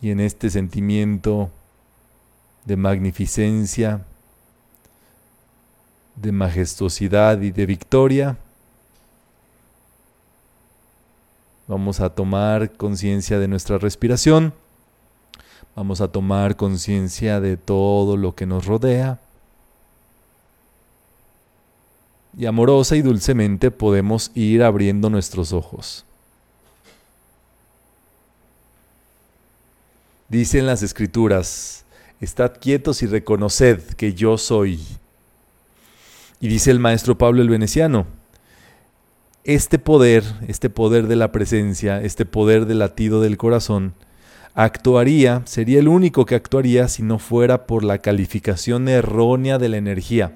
Y en este sentimiento de magnificencia, de majestuosidad y de victoria, Vamos a tomar conciencia de nuestra respiración. Vamos a tomar conciencia de todo lo que nos rodea. Y amorosa y dulcemente podemos ir abriendo nuestros ojos. Dicen las escrituras, estad quietos y reconoced que yo soy. Y dice el maestro Pablo el Veneciano, este poder, este poder de la presencia, este poder del latido del corazón, actuaría, sería el único que actuaría si no fuera por la calificación errónea de la energía.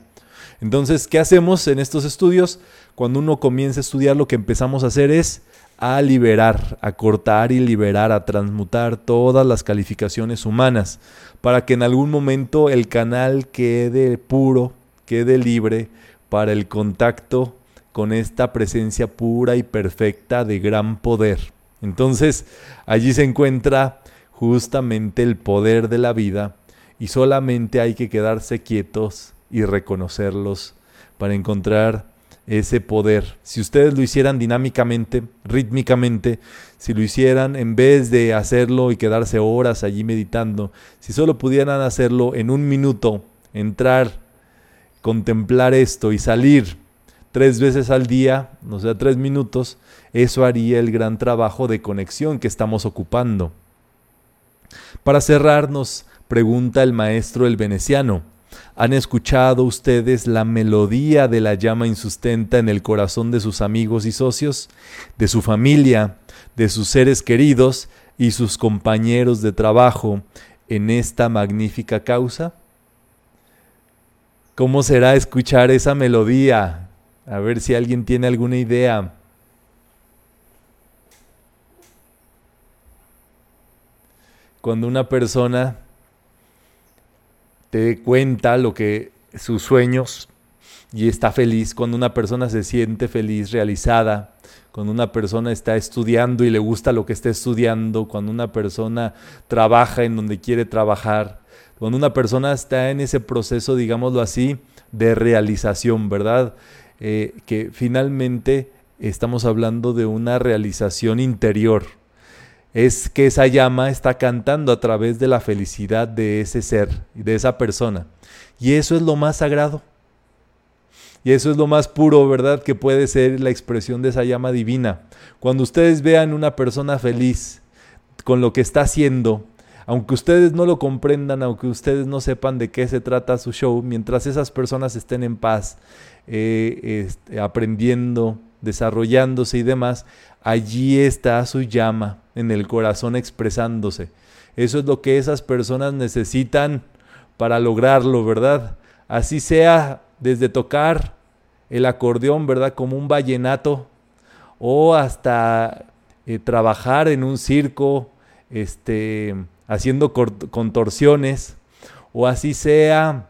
Entonces, ¿qué hacemos en estos estudios? Cuando uno comienza a estudiar, lo que empezamos a hacer es a liberar, a cortar y liberar, a transmutar todas las calificaciones humanas, para que en algún momento el canal quede puro, quede libre para el contacto con esta presencia pura y perfecta de gran poder. Entonces, allí se encuentra justamente el poder de la vida y solamente hay que quedarse quietos y reconocerlos para encontrar ese poder. Si ustedes lo hicieran dinámicamente, rítmicamente, si lo hicieran en vez de hacerlo y quedarse horas allí meditando, si solo pudieran hacerlo en un minuto, entrar, contemplar esto y salir tres veces al día, o sea, tres minutos, eso haría el gran trabajo de conexión que estamos ocupando. Para cerrar, nos pregunta el maestro el veneciano, ¿Han escuchado ustedes la melodía de la llama insustenta en el corazón de sus amigos y socios, de su familia, de sus seres queridos y sus compañeros de trabajo en esta magnífica causa? ¿Cómo será escuchar esa melodía? A ver si alguien tiene alguna idea. Cuando una persona te cuenta lo que sus sueños y está feliz, cuando una persona se siente feliz, realizada, cuando una persona está estudiando y le gusta lo que está estudiando, cuando una persona trabaja en donde quiere trabajar, cuando una persona está en ese proceso, digámoslo así, de realización, ¿verdad? Eh, que finalmente estamos hablando de una realización interior, es que esa llama está cantando a través de la felicidad de ese ser de esa persona. Y eso es lo más sagrado. Y eso es lo más puro, ¿verdad? Que puede ser la expresión de esa llama divina. Cuando ustedes vean una persona feliz con lo que está haciendo, aunque ustedes no lo comprendan, aunque ustedes no sepan de qué se trata su show, mientras esas personas estén en paz, eh, este, aprendiendo, desarrollándose y demás, allí está su llama en el corazón expresándose. Eso es lo que esas personas necesitan para lograrlo, ¿verdad? Así sea desde tocar el acordeón, ¿verdad? Como un vallenato, o hasta eh, trabajar en un circo, este, haciendo contorsiones, o así sea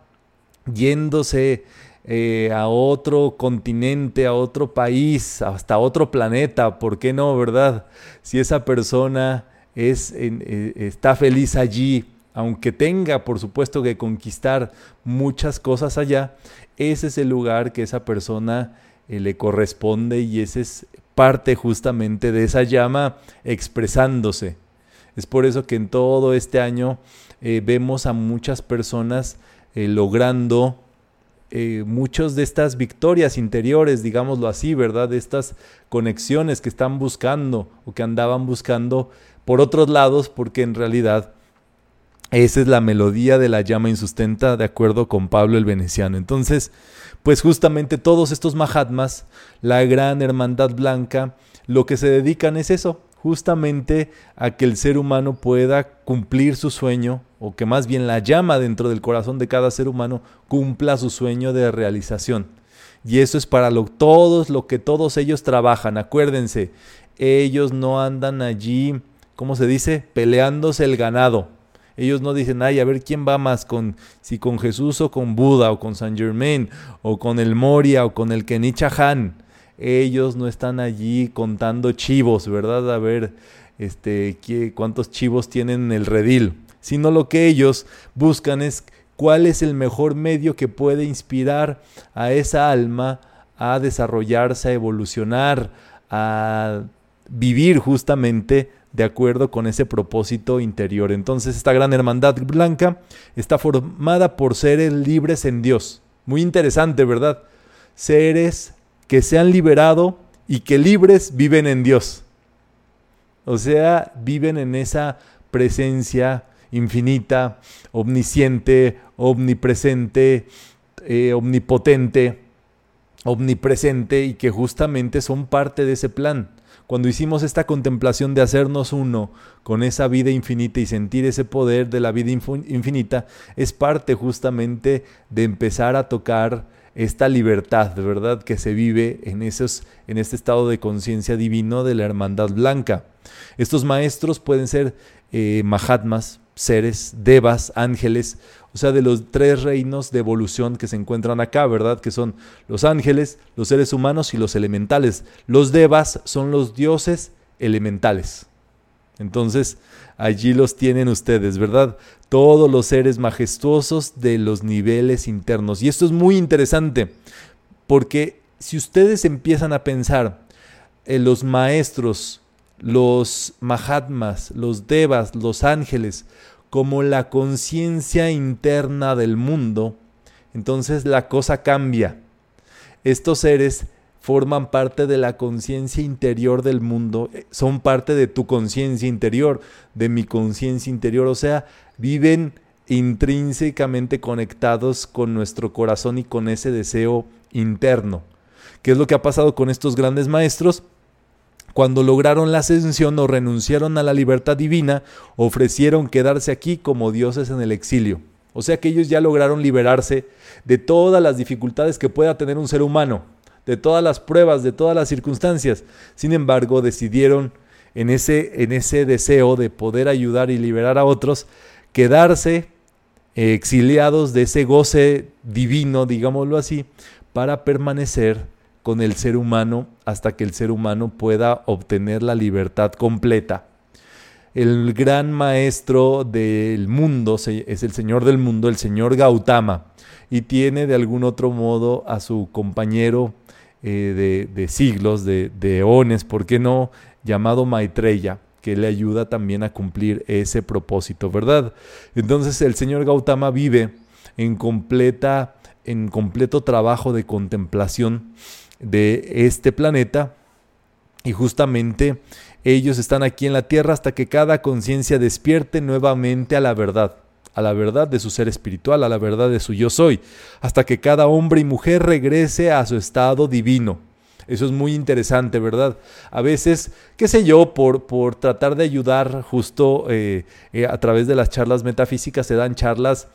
yéndose eh, a otro continente, a otro país, hasta otro planeta, ¿por qué no, verdad? Si esa persona es, eh, está feliz allí, aunque tenga, por supuesto, que conquistar muchas cosas allá, ese es el lugar que esa persona eh, le corresponde y ese es parte justamente de esa llama expresándose. Es por eso que en todo este año vemos a muchas personas logrando eh, muchas de estas victorias interiores, digámoslo así, ¿verdad? De estas conexiones que están buscando o que andaban buscando por otros lados, porque en realidad esa es la melodía de la llama insustenta, de acuerdo con Pablo el Veneciano. Entonces, pues justamente todos estos Mahatmas, la gran hermandad blanca, lo que se dedican es eso, justamente a que el ser humano pueda cumplir su sueño, o que más bien la llama dentro del corazón de cada ser humano cumpla su sueño de realización. Y eso es para lo, todos lo que todos ellos trabajan. Acuérdense, ellos no andan allí, ¿cómo se dice? Peleándose el ganado. Ellos no dicen, ay, a ver quién va más con, si con Jesús o con Buda o con San Germain o con el Moria o con el Kenichahan ellos no están allí contando chivos, ¿verdad? A ver, este, ¿qué, cuántos chivos tienen en el redil, sino lo que ellos buscan es cuál es el mejor medio que puede inspirar a esa alma a desarrollarse, a evolucionar, a vivir justamente de acuerdo con ese propósito interior. Entonces esta gran hermandad blanca está formada por seres libres en Dios. Muy interesante, ¿verdad? Seres que se han liberado y que libres viven en Dios. O sea, viven en esa presencia infinita, omnisciente, omnipresente, eh, omnipotente, omnipresente y que justamente son parte de ese plan. Cuando hicimos esta contemplación de hacernos uno con esa vida infinita y sentir ese poder de la vida infinita, es parte justamente de empezar a tocar esta libertad, ¿verdad? Que se vive en, esos, en este estado de conciencia divino de la hermandad blanca. Estos maestros pueden ser eh, mahatmas, seres, devas, ángeles, o sea, de los tres reinos de evolución que se encuentran acá, ¿verdad? Que son los ángeles, los seres humanos y los elementales. Los devas son los dioses elementales. Entonces, allí los tienen ustedes, ¿verdad? Todos los seres majestuosos de los niveles internos. Y esto es muy interesante, porque si ustedes empiezan a pensar en los maestros, los mahatmas, los devas, los ángeles, como la conciencia interna del mundo, entonces la cosa cambia. Estos seres forman parte de la conciencia interior del mundo, eh, son parte de tu conciencia interior, de mi conciencia interior, o sea, viven intrínsecamente conectados con nuestro corazón y con ese deseo interno. ¿Qué es lo que ha pasado con estos grandes maestros? Cuando lograron la ascensión o renunciaron a la libertad divina, ofrecieron quedarse aquí como dioses en el exilio. O sea que ellos ya lograron liberarse de todas las dificultades que pueda tener un ser humano, de todas las pruebas, de todas las circunstancias. Sin embargo, decidieron en ese, en ese deseo de poder ayudar y liberar a otros, quedarse eh, exiliados de ese goce divino, digámoslo así, para permanecer con el ser humano hasta que el ser humano pueda obtener la libertad completa. El gran maestro del mundo es el Señor del mundo, el Señor Gautama, y tiene de algún otro modo a su compañero eh, de, siglos, de, eones, ¿por qué no? Llamado Maitreya, que le ayuda también a cumplir ese propósito, ¿verdad? Entonces el señor Gautama vive en completa en completo trabajo de contemplación de este planeta y justamente ellos están aquí en la tierra hasta que cada conciencia despierte nuevamente a la verdad a la verdad de su ser espiritual, a la verdad de su yo soy, hasta que cada hombre y mujer regrese a su estado divino. Eso es muy interesante, ¿verdad? A veces, qué sé yo, por, por tratar de ayudar justo eh, eh, a través de las charlas metafísicas, se dan charlas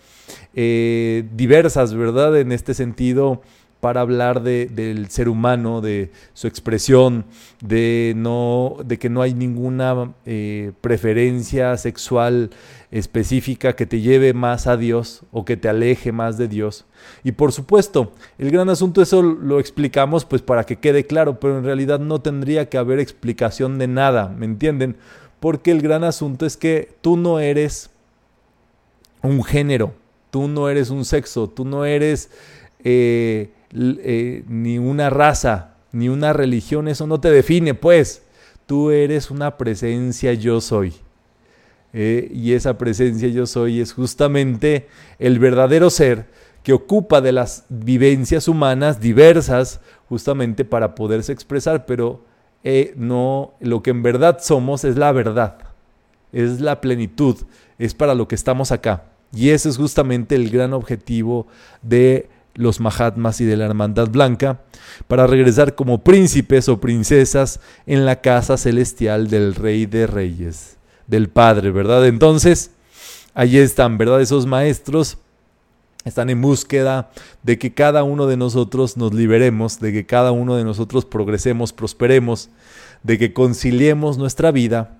eh, diversas, ¿verdad? En este sentido, para hablar de, del ser humano, de su expresión, de, no, de que no hay ninguna eh, preferencia sexual específica que te lleve más a Dios o que te aleje más de Dios. Y por supuesto, el gran asunto eso lo explicamos pues para que quede claro, pero en realidad no tendría que haber explicación de nada, ¿me entienden? Porque el gran asunto es que tú no eres un género, tú no eres un sexo, tú no eres... Eh, eh, ni una raza, ni una religión, eso no te define, pues. Tú eres una presencia yo soy. Eh, y esa presencia yo soy es justamente el verdadero ser que ocupa de las vivencias humanas diversas justamente para poderse expresar, pero eh, no lo que en verdad somos es la verdad, es la plenitud, es para lo que estamos acá. Y ese es justamente el gran objetivo de los Mahatmas y de la Hermandad Blanca, para regresar como príncipes o princesas en la casa celestial del Rey de Reyes, del Padre, ¿verdad? Entonces, ahí están, ¿verdad? Esos maestros están en búsqueda de que cada uno de nosotros nos liberemos, de que cada uno de nosotros progresemos, prosperemos, de que conciliemos nuestra vida.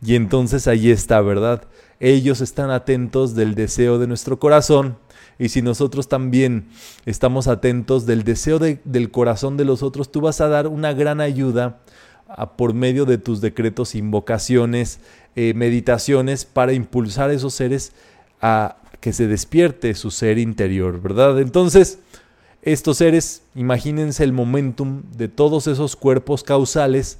Y entonces ahí está, ¿verdad? Ellos están atentos del deseo de nuestro corazón y si nosotros también estamos atentos del deseo del corazón de los otros, tú vas a dar una gran ayuda por medio de tus decretos, invocaciones, eh, meditaciones para impulsar a esos seres a que se despierte su ser interior, ¿verdad? Entonces, estos seres, imagínense el momentum de todos esos cuerpos causales,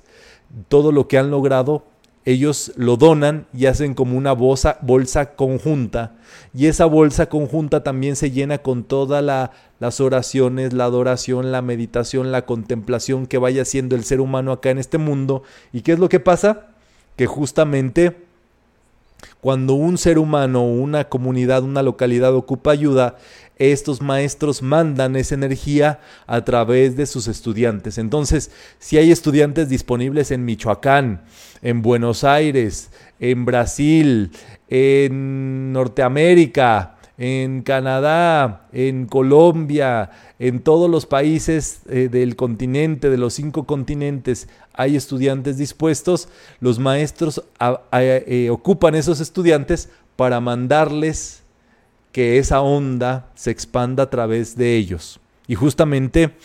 todo lo que han logrado ellos lo donan y hacen como una bolsa, bolsa conjunta. Y esa bolsa conjunta también se llena con todas las oraciones, la adoración, la meditación, la contemplación que vaya haciendo el ser humano acá en este mundo. ¿Y qué es lo que pasa? Que justamente cuando un ser humano, una comunidad, una localidad ocupa ayuda, estos maestros mandan esa energía a través de sus estudiantes. Entonces, si hay estudiantes disponibles en Michoacán, en Buenos Aires, en Brasil, en Norteamérica, en Canadá, en Colombia, en todos los países eh, del continente, de los cinco continentes, hay estudiantes dispuestos, los maestros eh, ocupan esos estudiantes para mandarles que esa onda se expanda a través de ellos. Y justamente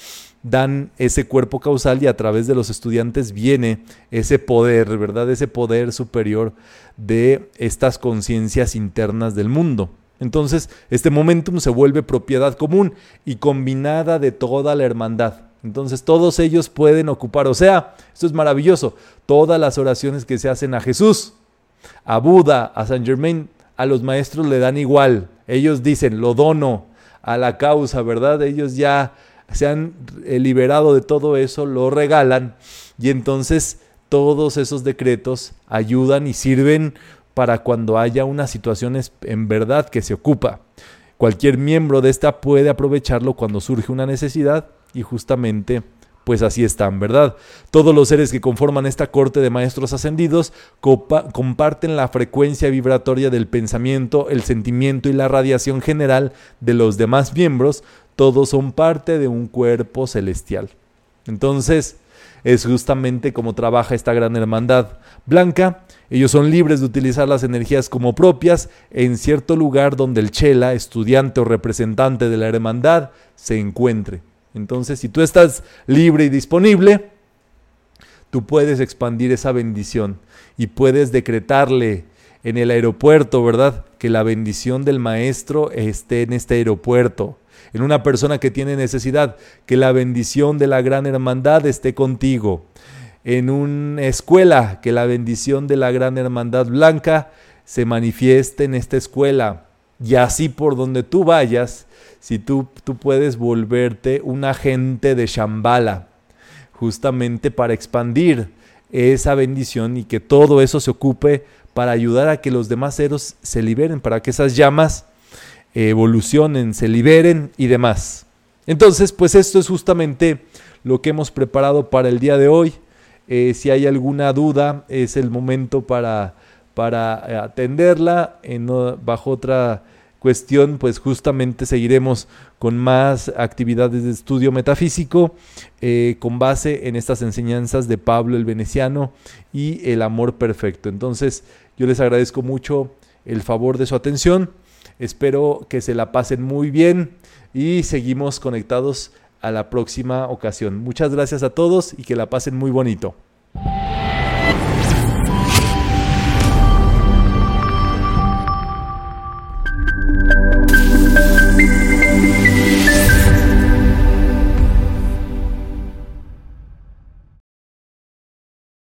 dan ese cuerpo causal y a través de los estudiantes viene ese poder, ¿verdad? Ese poder superior de estas conciencias internas del mundo. Entonces, este momentum se vuelve propiedad común y combinada de toda la hermandad. Entonces, todos ellos pueden ocupar, o sea, esto es maravilloso, todas las oraciones que se hacen a Jesús, a Buda, a San Germain, a los maestros le dan igual. Ellos dicen, lo dono a la causa, ¿verdad? Ellos ya se han eh, liberado de todo eso, lo regalan y entonces todos esos decretos ayudan y sirven para cuando haya una situación en verdad que se ocupa. Cualquier miembro de esta puede aprovecharlo cuando surge una necesidad y justamente pues así están, ¿verdad? Todos los seres que conforman esta corte de maestros ascendidos comparten la frecuencia vibratoria del pensamiento, el sentimiento y la radiación general de los demás miembros, todos son parte de un cuerpo celestial. Entonces, es justamente como trabaja esta gran hermandad blanca. Ellos son libres de utilizar las energías como propias en cierto lugar donde el chela, estudiante o representante de la hermandad, se encuentre. Entonces, si tú estás libre y disponible, tú puedes expandir esa bendición y puedes decretarle en el aeropuerto, ¿verdad? Que la bendición del maestro esté en este aeropuerto en una persona que tiene necesidad, que la bendición de la gran hermandad esté contigo. En una escuela, que la bendición de la gran hermandad blanca se manifieste en esta escuela. Y así por donde tú vayas, si tú, tú puedes volverte un agente de Shambhala, justamente para expandir esa bendición y que todo eso se ocupe para ayudar a que los demás ceros se liberen, para que esas llamas evolucionen, se liberen y demás. Entonces, pues esto es justamente lo que hemos preparado para el día de hoy. Eh, si hay alguna duda, es el momento para, para eh, atenderla. En, bajo otra cuestión, pues justamente seguiremos con más actividades de estudio metafísico eh, con base en estas enseñanzas de Pablo el Veneciano y el amor perfecto. Entonces, yo les agradezco mucho el favor de su atención. Espero que se la pasen muy bien y seguimos conectados a la próxima ocasión. Muchas gracias a todos y que la pasen muy bonito.